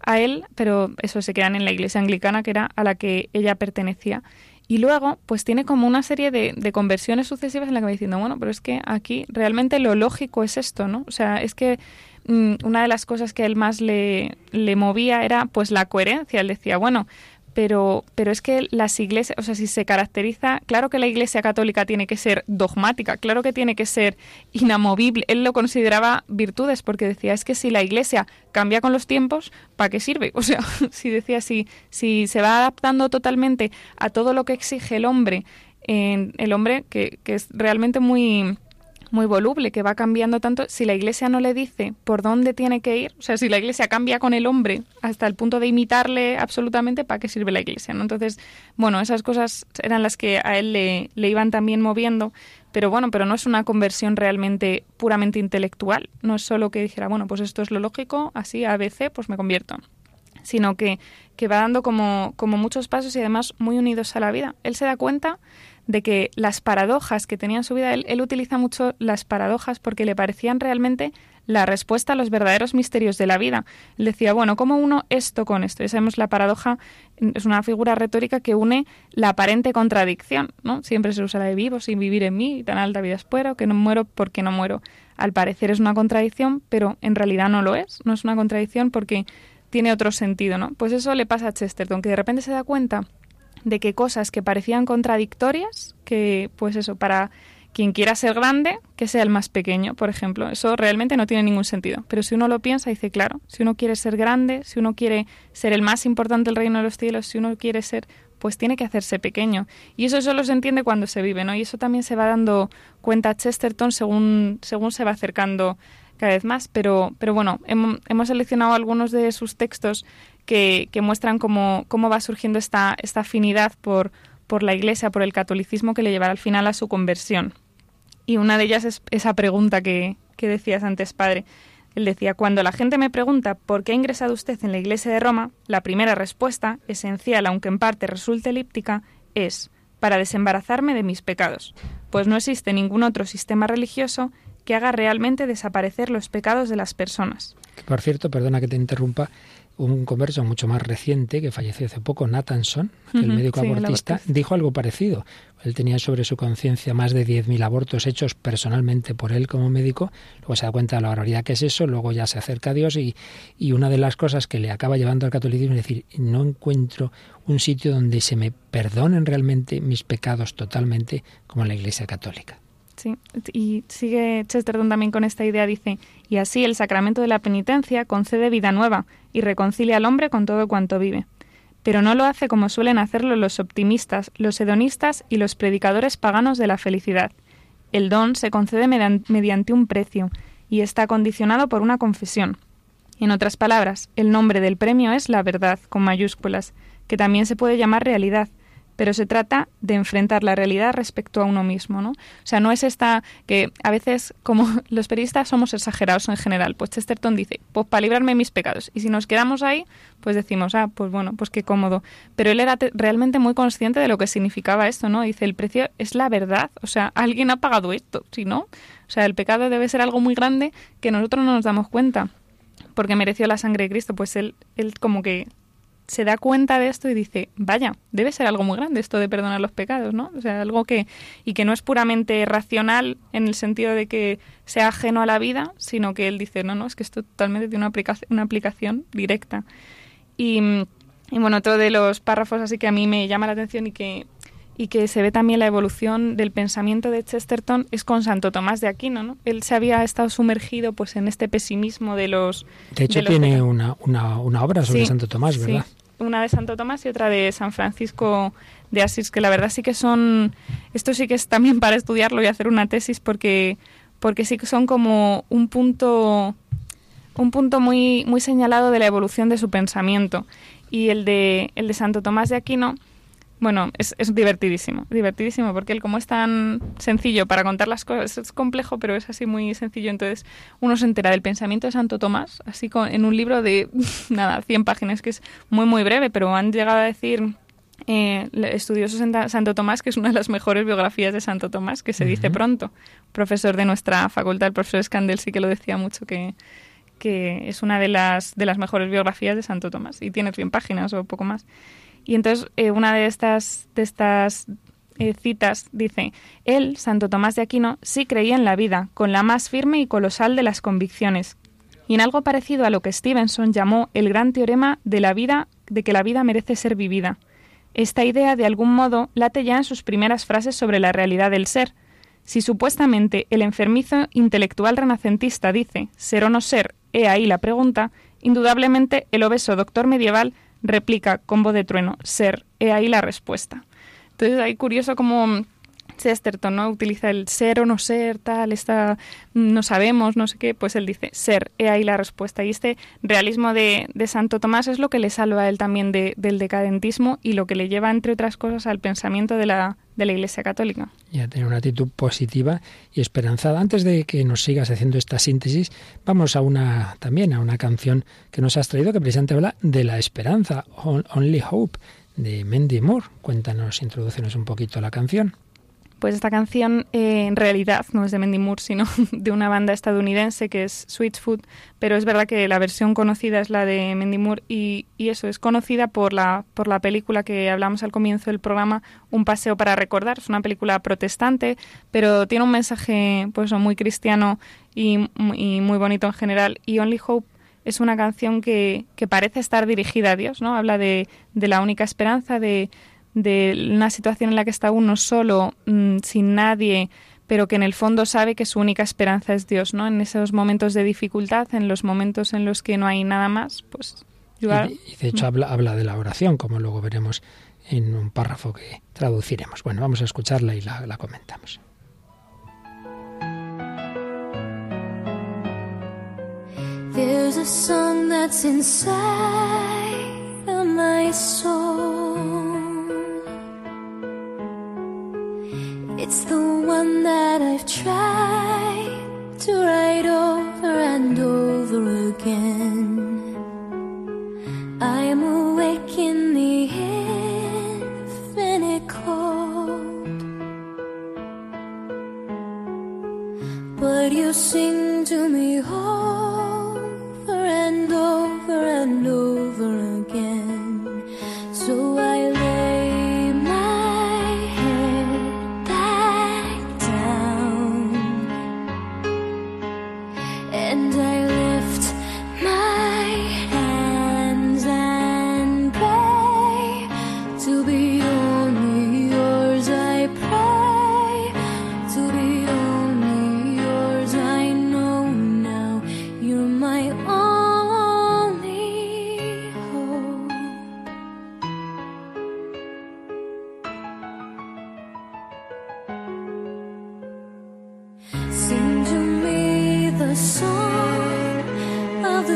a él, pero eso se quedan en la iglesia anglicana, que era a la que ella pertenecía. Y luego, pues tiene como una serie de, de, conversiones sucesivas en la que va diciendo, bueno, pero es que aquí realmente lo lógico es esto, ¿no? O sea, es que Mm, una de las cosas que él más le, le movía era pues la coherencia. Él decía, bueno, pero, pero es que las iglesias, o sea, si se caracteriza, claro que la iglesia católica tiene que ser dogmática, claro que tiene que ser inamovible. Él lo consideraba virtudes porque decía, es que si la iglesia cambia con los tiempos, ¿para qué sirve? O sea, si decía, si, si se va adaptando totalmente a todo lo que exige el hombre, el hombre que, que es realmente muy muy voluble, que va cambiando tanto, si la Iglesia no le dice por dónde tiene que ir, o sea, si la Iglesia cambia con el hombre hasta el punto de imitarle absolutamente, ¿para qué sirve la Iglesia? ¿no? Entonces, bueno, esas cosas eran las que a él le, le iban también moviendo, pero bueno, pero no es una conversión realmente puramente intelectual, no es solo que dijera, bueno, pues esto es lo lógico, así a ABC, pues me convierto sino que, que va dando como, como muchos pasos y además muy unidos a la vida. Él se da cuenta de que las paradojas que tenía en su vida, él, utiliza mucho las paradojas porque le parecían realmente la respuesta a los verdaderos misterios de la vida. Él decía, bueno, ¿cómo uno esto con esto? Ya sabemos, la paradoja es una figura retórica que une la aparente contradicción, ¿no? Siempre se usa la de vivo sin vivir en mí, tan alta vida espero, que no muero porque no muero. Al parecer es una contradicción, pero en realidad no lo es. No es una contradicción porque tiene otro sentido, ¿no? Pues eso le pasa a Chesterton, que de repente se da cuenta de que cosas que parecían contradictorias, que pues eso, para quien quiera ser grande, que sea el más pequeño, por ejemplo. Eso realmente no tiene ningún sentido. Pero si uno lo piensa, dice, claro, si uno quiere ser grande, si uno quiere ser el más importante del reino de los cielos, si uno quiere ser, pues tiene que hacerse pequeño. Y eso solo se entiende cuando se vive, ¿no? Y eso también se va dando cuenta Chesterton según, según se va acercando cada vez más. Pero, pero bueno, hemos, hemos seleccionado algunos de sus textos que, muestran cómo, cómo va surgiendo esta, esta afinidad por, por la Iglesia, por el catolicismo que le llevará al final a su conversión. Y una de ellas es esa pregunta que, que decías antes, padre. Él decía, cuando la gente me pregunta por qué ha ingresado usted en la Iglesia de Roma, la primera respuesta, esencial aunque en parte resulte elíptica, es para desembarazarme de mis pecados, pues no existe ningún otro sistema religioso que haga realmente desaparecer los pecados de las personas. Por cierto, perdona que te interrumpa, un converso mucho más reciente que falleció hace poco, Nathanson, el médico abortista, dijo algo parecido. Él tenía sobre su conciencia más de 10.000 abortos hechos personalmente por él como médico. Luego se da cuenta de la barbaridad que es eso, luego ya se acerca a Dios y, y una de las cosas que le acaba llevando al catolicismo es decir, no encuentro un sitio donde se me perdonen realmente mis pecados totalmente como la Iglesia Católica. Sí, y sigue Chesterton también con esta idea, dice, y así el sacramento de la penitencia concede vida nueva y reconcilia al hombre con todo cuanto vive. Pero no lo hace como suelen hacerlo los optimistas, los hedonistas y los predicadores paganos de la felicidad. El don se concede mediante un precio y está condicionado por una confesión. En otras palabras, el nombre del premio es la verdad, con mayúsculas, que también se puede llamar realidad, pero se trata de enfrentar la realidad respecto a uno mismo, ¿no? O sea, no es esta que a veces, como los periodistas somos exagerados en general, pues Chesterton dice, pues para librarme de mis pecados. Y si nos quedamos ahí, pues decimos, ah, pues bueno, pues qué cómodo. Pero él era realmente muy consciente de lo que significaba esto, ¿no? Dice, el precio es la verdad, o sea, alguien ha pagado esto, si no, o sea, el pecado debe ser algo muy grande que nosotros no nos damos cuenta porque mereció la sangre de Cristo, pues él, él como que se da cuenta de esto y dice, vaya, debe ser algo muy grande esto de perdonar los pecados, ¿no? O sea, algo que, y que no es puramente racional en el sentido de que sea ajeno a la vida, sino que él dice, no, no, es que esto totalmente tiene una aplicación, una aplicación directa. Y, y bueno, otro de los párrafos así que a mí me llama la atención y que y que se ve también la evolución del pensamiento de Chesterton es con Santo Tomás de Aquino, ¿no? Él se había estado sumergido pues en este pesimismo de los... De hecho tiene una, una, una, obra sobre Santo Tomás, ¿verdad? Sí. Una de Santo Tomás y otra de San Francisco de Asís, que la verdad sí que son... Esto sí que es también para estudiarlo y hacer una tesis porque, porque sí que son como un punto un punto muy, muy señalado de la evolución de su pensamiento. Y el de, el de Santo Tomás de Aquino bueno, es, es, divertidísimo, divertidísimo, porque él como es tan sencillo para contar las cosas, es complejo, pero es así muy sencillo, entonces uno se entera del pensamiento de Santo Tomás, así con, en un libro de, nada, 100 páginas, que es muy, muy breve, pero han llegado a decir eh, estudiosos en Santo Tomás, que es una de las mejores biografías de Santo Tomás, que se dice pronto. Profesor de nuestra facultad, el profesor Scandel, sí que lo decía mucho, que, que es una de las, de las mejores biografías de Santo Tomás, y tiene 100 páginas o poco más. Y entonces eh, una de estas, de estas eh, citas dice, él, Santo Tomás de Aquino, sí creía en la vida, con la más firme y colosal de las convicciones, y en algo parecido a lo que Stevenson llamó el gran teorema de la vida, de que la vida merece ser vivida. Esta idea, de algún modo, late ya en sus primeras frases sobre la realidad del ser. Si supuestamente el enfermizo intelectual renacentista dice ser o no ser, he ahí la pregunta, indudablemente el obeso doctor medieval replica combo de trueno, ser, he ahí la respuesta. Entonces, hay curioso cómo Chesterton ¿no? utiliza el ser o no ser, tal, está, no sabemos, no sé qué, pues él dice ser, he ahí la respuesta. Y este realismo de, de Santo Tomás es lo que le salva a él también de, del decadentismo y lo que le lleva, entre otras cosas, al pensamiento de la, de la Iglesia Católica. Y a tener una actitud positiva y esperanzada. Antes de que nos sigas haciendo esta síntesis, vamos a una también a una canción que nos has traído que precisamente habla de la esperanza, Only Hope, de Mandy Moore. Cuéntanos, introducenos un poquito la canción. Pues esta canción eh, en realidad no es de Mandy Moore, sino de una banda estadounidense que es Sweet Food, pero es verdad que la versión conocida es la de Mandy Moore y, y, eso es conocida por la, por la película que hablamos al comienzo del programa, Un paseo para recordar. Es una película protestante, pero tiene un mensaje pues muy cristiano y, y muy bonito en general. Y Only Hope es una canción que, que parece estar dirigida a Dios, ¿no? Habla de, de la única esperanza, de de una situación en la que está uno solo, mm, sin nadie, pero que en el fondo sabe que su única esperanza es Dios, ¿no? En esos momentos de dificultad, en los momentos en los que no hay nada más, pues... Y, de hecho habla, habla de la oración, como luego veremos en un párrafo que traduciremos. Bueno, vamos a escucharla y la, la comentamos. There's a song that's inside of my soul. It's the one that I've tried to write over and over again. I am awake in the infinite cold. but you sing to me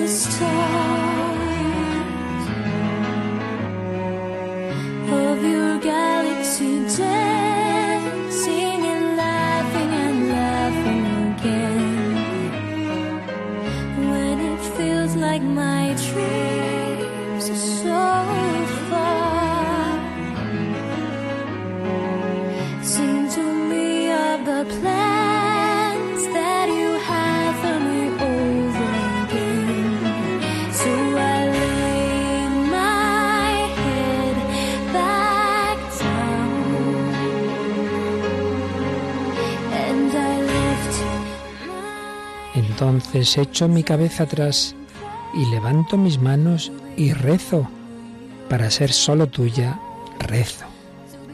the stars, Entonces echo mi cabeza atrás y levanto mis manos y rezo. Para ser solo tuya, rezo.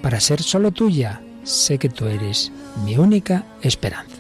Para ser solo tuya, sé que tú eres mi única esperanza.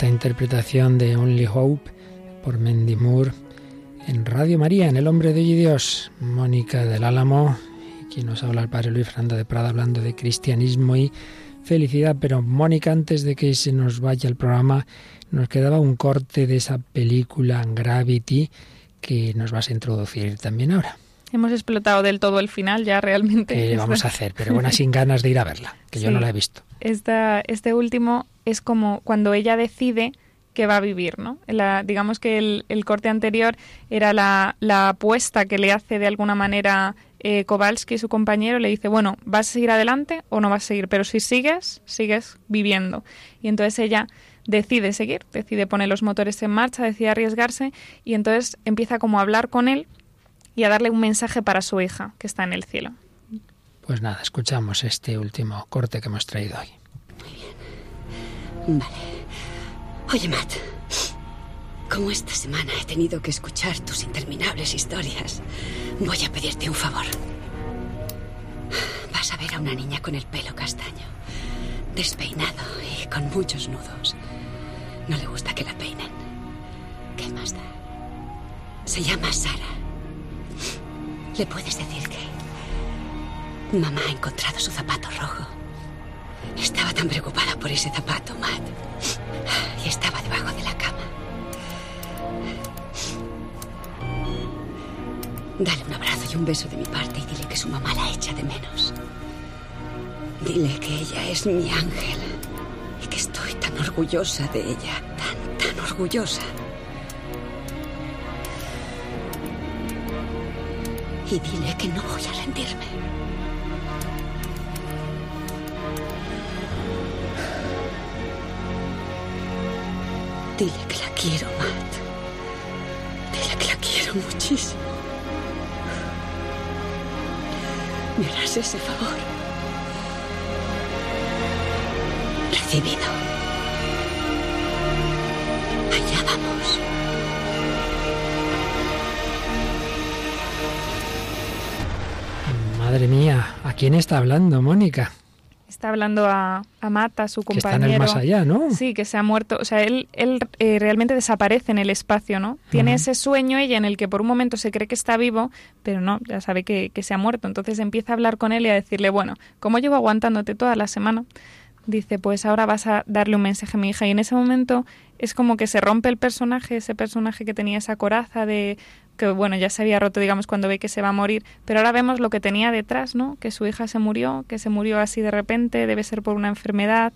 Esta interpretación de Only Hope por Mendy Moore en Radio María, en El Hombre de Dios. Mónica del Álamo, quien nos habla el Padre Luis Fernando de Prada hablando de cristianismo y felicidad. Pero Mónica, antes de que se nos vaya el programa, nos quedaba un corte de esa película Gravity que nos vas a introducir también ahora. Hemos explotado del todo el final ya realmente. ¿Qué Esta- vamos a hacer? Pero bueno, sin ganas de ir a verla, que yo no la he visto. Esta- este último es como cuando ella decide que va a vivir, ¿no? La- digamos que el, el corte anterior era la, la apuesta que le hace de alguna manera eh, Kowalski, su compañero, le dice, bueno, ¿vas a seguir adelante o no vas a seguir? Pero si sigues, sigues viviendo. Y entonces ella decide seguir, decide poner los motores en marcha, decide arriesgarse y entonces empieza como a hablar con él y a darle un mensaje para su hija, que está en el cielo. Pues nada, escuchamos este último corte que hemos traído hoy. Vale. Oye, Matt. Como esta semana he tenido que escuchar tus interminables historias, voy a pedirte un favor. Vas a ver a una niña con el pelo castaño, despeinado y con muchos nudos. No le gusta que la peinen. ¿Qué más da? Se llama Sara. Le puedes decir que mamá ha encontrado su zapato rojo. Estaba tan preocupada por ese zapato, Matt. Y estaba debajo de la cama. Dale un abrazo y un beso de mi parte y dile que su mamá la echa de menos. Dile que ella es mi ángel y que estoy tan orgullosa de ella, tan, tan orgullosa. Y dile que no voy a rendirme. Dile que la quiero, Matt. Dile que la quiero muchísimo. ¿Me harás ese favor? Recibido. Allá vamos. Madre mía, ¿a quién está hablando, Mónica? Está hablando a, a Mata, su Que está compañero. en el más allá, ¿no? Sí, que se ha muerto. O sea, él, él eh, realmente desaparece en el espacio, ¿no? Tiene ese sueño ella en el que por un momento se cree que está vivo, pero no, ya sabe que, que se ha muerto. Entonces empieza a hablar con él y a decirle, bueno, como llevo aguantándote toda la semana, dice, pues ahora vas a darle un mensaje a mi hija. Y en ese momento es como que se rompe el personaje, ese personaje que tenía esa coraza de que bueno, ya se había roto, digamos, cuando ve que se va a morir, pero ahora vemos lo que tenía detrás, ¿no? Que su hija se murió, que se murió así de repente, debe ser por una enfermedad,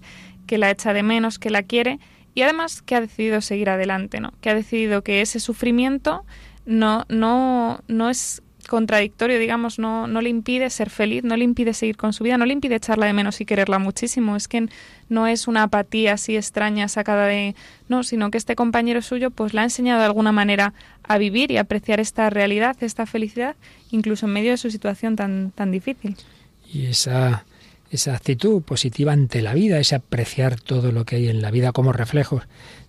que la echa de menos, que la quiere, y además que ha decidido seguir adelante, ¿no? Que ha decidido que ese sufrimiento no, no, no es contradictorio, digamos, no, no le impide ser feliz, no le impide seguir con su vida, no le impide echarla de menos y quererla muchísimo. Es que no es una apatía así extraña sacada de... No, sino que este compañero suyo pues le ha enseñado de alguna manera a vivir y apreciar esta realidad, esta felicidad, incluso en medio de su situación tan, tan difícil. Y esa, esa actitud positiva ante la vida, ese apreciar todo lo que hay en la vida como reflejo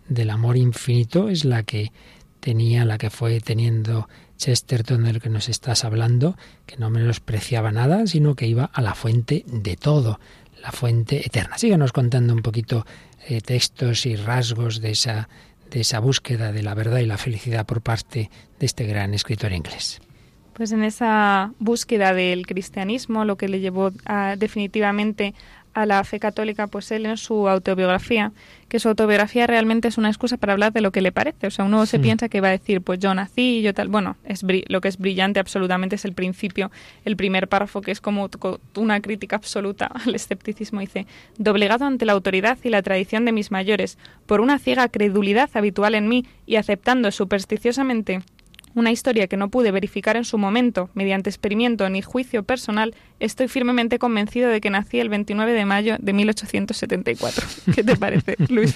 del amor infinito, es la que tenía, la que fue teniendo Chesterton del que nos estás hablando, que no menospreciaba nada, sino que iba a la fuente de todo, la fuente eterna. Síguenos contando un poquito eh, textos y rasgos de esa, de esa búsqueda de la verdad y la felicidad por parte de este gran escritor inglés. Pues en esa búsqueda del cristianismo, lo que le llevó a- definitivamente a la fe católica, pues él en su autobiografía, que su autobiografía realmente es una excusa para hablar de lo que le parece. O sea, uno se Hmm. piensa que va a decir, pues yo nací, yo tal. Bueno, es lo que es brillante absolutamente es el principio, el primer párrafo, que es como co- una crítica absoluta al escepticismo. Dice, doblegado ante la autoridad y la tradición de mis mayores, por una ciega credulidad habitual en mí y aceptando supersticiosamente una historia que no pude verificar en su momento mediante experimento ni juicio personal, estoy firmemente convencido de que nací el 29 de mayo de 1874. ¿Qué te parece, Luis?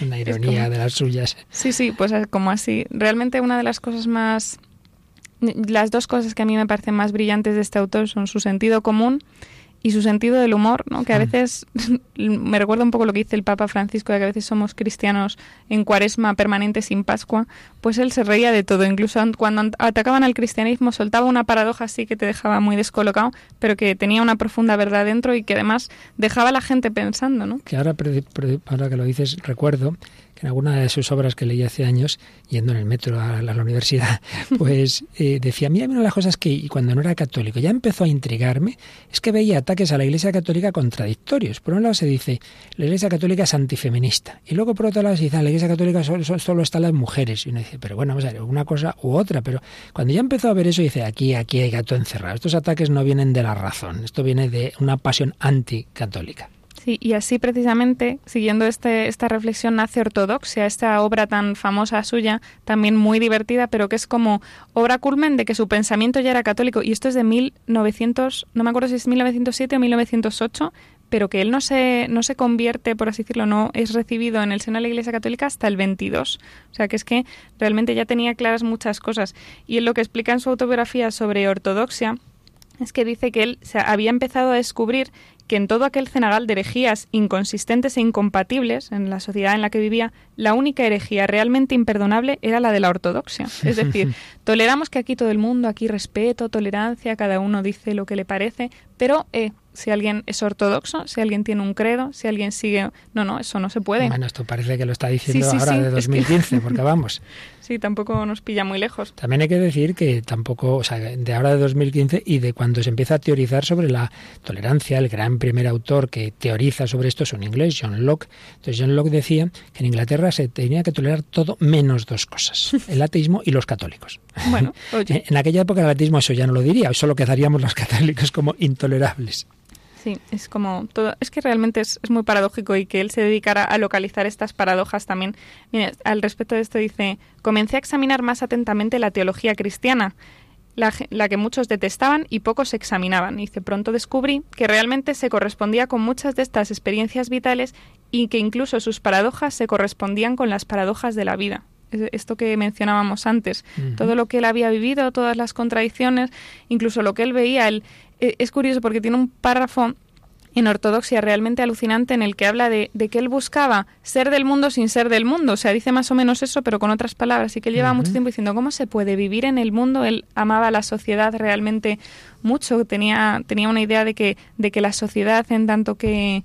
Una ironía como- de las suyas. Sí, sí, pues eh, como así. Realmente una de las cosas más... Las dos cosas que a mí me parecen más brillantes de este autor son su sentido común y su sentido del humor, ¿no? que a Mm. veces me recuerda un poco lo que dice el Papa Francisco, de que a veces somos cristianos en cuaresma permanente sin Pascua, pues él se reía de todo, incluso an- cuando an- atacaban al cristianismo soltaba una paradoja así que te dejaba muy descolocado, pero que tenía una profunda verdad dentro y que además dejaba a la gente pensando, ¿no? que ahora, ahora que lo dices, recuerdo que en alguna de sus obras que leí hace años, yendo en el metro a la, a la universidad, pues eh, decía, mira, una de las cosas que cuando no era católico ya empezó a intrigarme, es que veía ataques a la Iglesia Católica contradictorios. Por un lado se dice, la Iglesia Católica es antifeminista, y luego por otro lado se dice, "Ah, la Iglesia Católica solo, solo, solo están las mujeres. Y uno dice, pero bueno, vamos a ver, una cosa u otra, pero cuando ya empezó a ver eso, dice, aquí, aquí hay gato encerrado. Estos ataques no vienen de la razón, esto viene de una pasión anticatólica. Sí, y así precisamente, siguiendo este, esta reflexión, nace Ortodoxia, esta obra tan famosa suya, también muy divertida, pero que es como obra culmen de que su pensamiento ya era católico. Y esto es de 1900, no me acuerdo si es 1907 o 1908, pero que él no se, no se convierte, por así decirlo, no es recibido en el seno de la Iglesia Católica hasta el 22. O sea, que es que realmente ya tenía claras muchas cosas. Y él lo que explica en su autobiografía sobre ortodoxia es que dice que él se había empezado a descubrir que en todo aquel cenagal de herejías inconsistentes e incompatibles en la sociedad en la que vivía, la única herejía realmente imperdonable era la de la ortodoxia. Es decir, toleramos que aquí todo el mundo, aquí respeto, tolerancia, cada uno dice lo que le parece, pero eh, si alguien es ortodoxo, si alguien tiene un credo, si alguien sigue... No, no, eso no se puede. Bueno, esto parece que lo está diciendo Sí, sí, ahora sí, de es que- 2015, porque vamos. Sí, tampoco nos pilla muy lejos. También hay que decir que tampoco, o sea, de ahora de 2015 y de cuando se empieza a teorizar sobre la tolerancia, el gran primer autor que teoriza sobre esto es un inglés, John Locke. Entonces John Locke decía que en Inglaterra se tenía que tolerar todo menos dos cosas, el ateísmo y los católicos. Bueno, oye, En aquella época el ateísmo eso ya no lo diría, solo quedaríamos los católicos como intolerables. Sí, es como todo. Es que realmente es, es muy paradójico y que él se dedicara a localizar estas paradojas también. Mire, al respecto de esto dice: Comencé a examinar más atentamente la teología cristiana, la, la que muchos detestaban y pocos examinaban. Dice: Pronto descubrí que realmente se correspondía con muchas de estas experiencias vitales y que incluso sus paradojas se correspondían con las paradojas de la vida. Es- Esto que mencionábamos antes, todo lo que él había vivido, todas las contradicciones, incluso lo que él veía. Él, eh, es curioso porque tiene un párrafo en Ortodoxia realmente alucinante en el que habla de, de que él buscaba ser del mundo sin ser del mundo. O sea, dice más o menos eso, pero con otras palabras. Y que él lleva mucho tiempo diciendo cómo se puede vivir en el mundo. Él amaba la sociedad realmente mucho. Tenía, tenía una idea de que, de que la sociedad, en tanto que,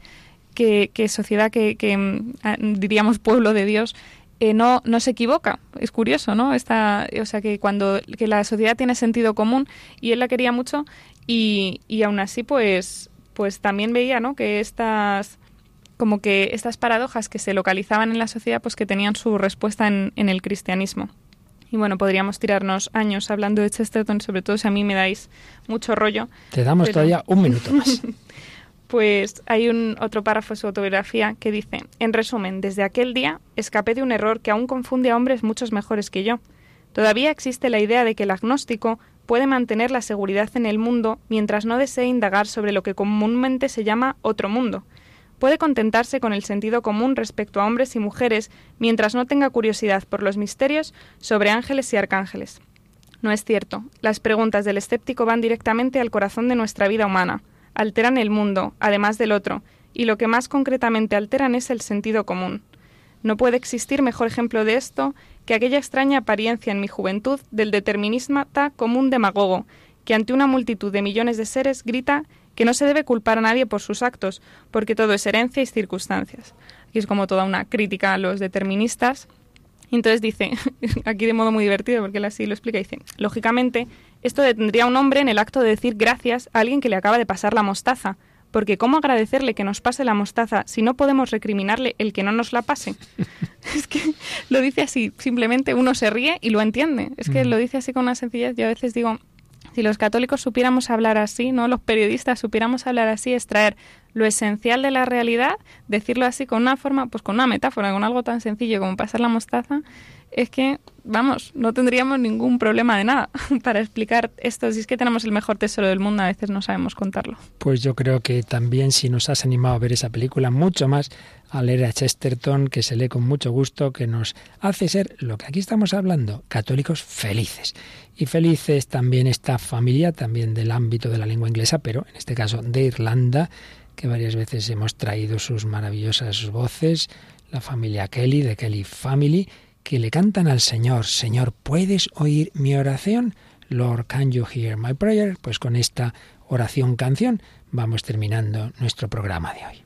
que, que sociedad, que, que, mm, diríamos pueblo de Dios, eh, no, no se equivoca. Es curioso, ¿no? Esta, o sea, que cuando que la sociedad tiene sentido común y él la quería mucho y, y aún así, pues, pues también veía, ¿no? Que estas como que estas paradojas que se localizaban en la sociedad, pues que tenían su respuesta en, en el cristianismo. Y bueno, podríamos tirarnos años hablando de Chesterton, sobre todo si a mí me dais mucho rollo. Te damos Pero- todavía un minuto más. Pues hay un otro párrafo de su autobiografía que dice, en resumen, desde aquel día escapé de un error que aún confunde a hombres muchos mejores que yo. Todavía existe la idea de que el agnóstico puede mantener la seguridad en el mundo mientras no desee indagar sobre lo que comúnmente se llama otro mundo. Puede contentarse con el sentido común respecto a hombres y mujeres mientras no tenga curiosidad por los misterios sobre ángeles y arcángeles. No es cierto. Las preguntas del escéptico van directamente al corazón de nuestra vida humana. Alteran el mundo, además del otro, y lo que más concretamente alteran es el sentido común. No puede existir mejor ejemplo de esto que aquella extraña apariencia en mi juventud del determinísmata como un demagogo, que ante una multitud de millones de seres grita que no se debe culpar a nadie por sus actos, porque todo es herencia y circunstancias. Aquí es como toda una crítica a los deterministas, entonces dice, aquí de modo muy divertido, porque él así lo explica, dice, lógicamente, esto detendría a un hombre en el acto de decir gracias a alguien que le acaba de pasar la mostaza, porque ¿cómo agradecerle que nos pase la mostaza si no podemos recriminarle el que no nos la pase? es que lo dice así, simplemente uno se ríe y lo entiende. Es que Mm. lo dice así con una sencillez. Yo a veces digo, si los católicos supiéramos hablar así, ¿no? Los periodistas supiéramos hablar así, extraer lo esencial de la realidad, decirlo así con una forma, pues con una metáfora, con algo tan sencillo como pasar la mostaza, es que, vamos, no tendríamos ningún problema de nada para explicar esto. Si es que tenemos el mejor tesoro del mundo, a veces no sabemos contarlo. Pues yo creo que también si nos has animado a ver esa película, mucho más a leer a Chesterton, que se lee con mucho gusto, que nos hace ser lo que aquí estamos hablando, católicos felices. Y felices también esta familia, también del ámbito de la lengua inglesa, pero en este caso de Irlanda, que varias veces hemos traído sus maravillosas voces, la familia Kelly, de Kelly Family, que le cantan al Señor, Señor, ¿puedes oír mi oración? Lord, can you hear my prayer? Pues con esta oración canción vamos terminando nuestro programa de hoy.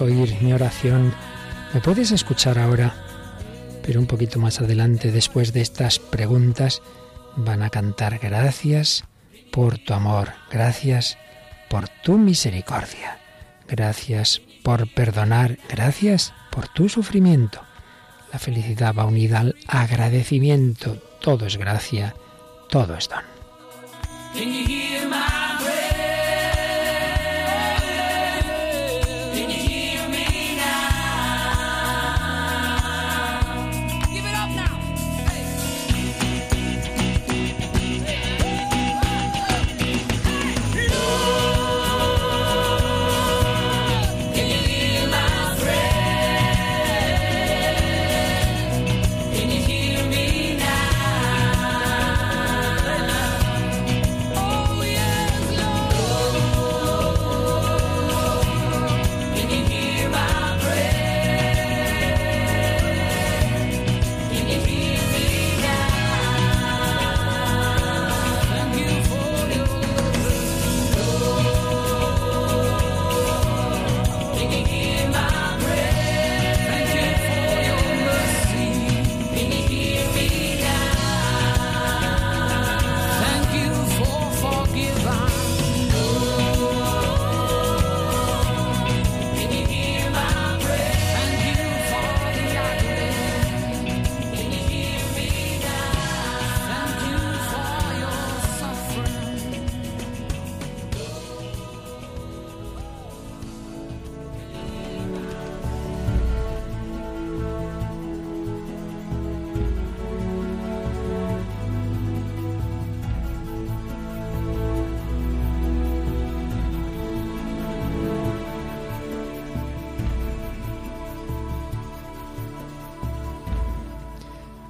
Oír mi oración, me puedes escuchar ahora, pero un poquito más adelante, después de estas preguntas, van a cantar gracias por tu amor, gracias por tu misericordia, gracias por perdonar, gracias por tu sufrimiento. La felicidad va unida al agradecimiento, todo es gracia, todo es don.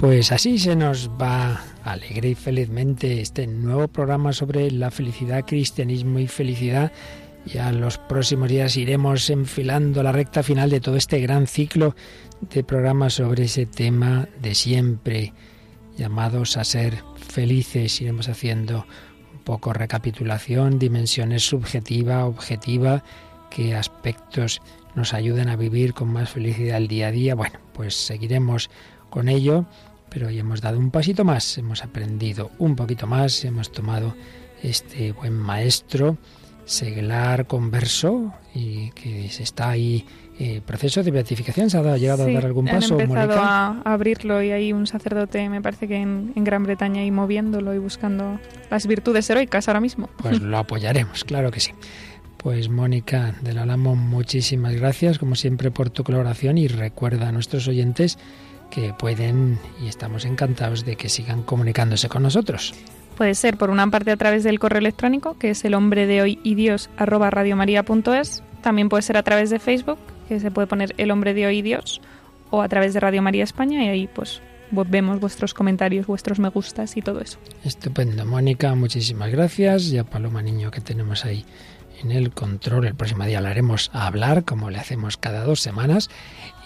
Pues así se nos va alegre y felizmente este nuevo programa sobre la felicidad, cristianismo y felicidad. Ya en los próximos días iremos enfilando la recta final de todo este gran ciclo de programas sobre ese tema de siempre, llamados a ser felices. Iremos haciendo un poco recapitulación, dimensiones subjetiva, objetiva, qué aspectos nos ayuden a vivir con más felicidad el día a día. Bueno, pues seguiremos con ello, pero hoy hemos dado un pasito más, hemos aprendido un poquito más, hemos tomado este buen maestro seglar converso y que se está ahí eh, proceso de beatificación se ha dado- llegado Sí, a dar algún han paso empezado Mónica? a a abrirlo y hay un sacerdote, me parece que en, en Gran Bretaña, y moviéndolo y buscando las virtudes heroicas ahora mismo. Pues lo apoyaremos, claro que sí. Pues Mónica del Álamo, muchísimas gracias como siempre por tu colaboración y recuerda a nuestros oyentes que pueden y estamos encantados de que sigan comunicándose con nosotros. Puede ser por una parte a través del correo electrónico, que es el hombre de hoy y Dios arroba radiomaria.es. También puede ser a través de Facebook, que se puede poner el hombre de hoy y Dios, o a través de Radio María España, y ahí pues vemos vuestros comentarios, vuestros me gustas y todo eso. Estupendo, Mónica, muchísimas gracias. Y a Paloma Niño que tenemos ahí en el control. El próximo día la haremos a hablar, como le hacemos cada dos semanas.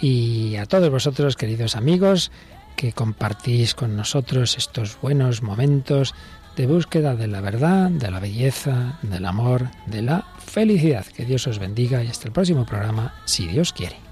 Y a todos vosotros, queridos amigos, que compartís con nosotros estos buenos momentos de búsqueda de la verdad, de la belleza, del amor, de la felicidad. Que Dios os bendiga y hasta el próximo programa, si Dios quiere.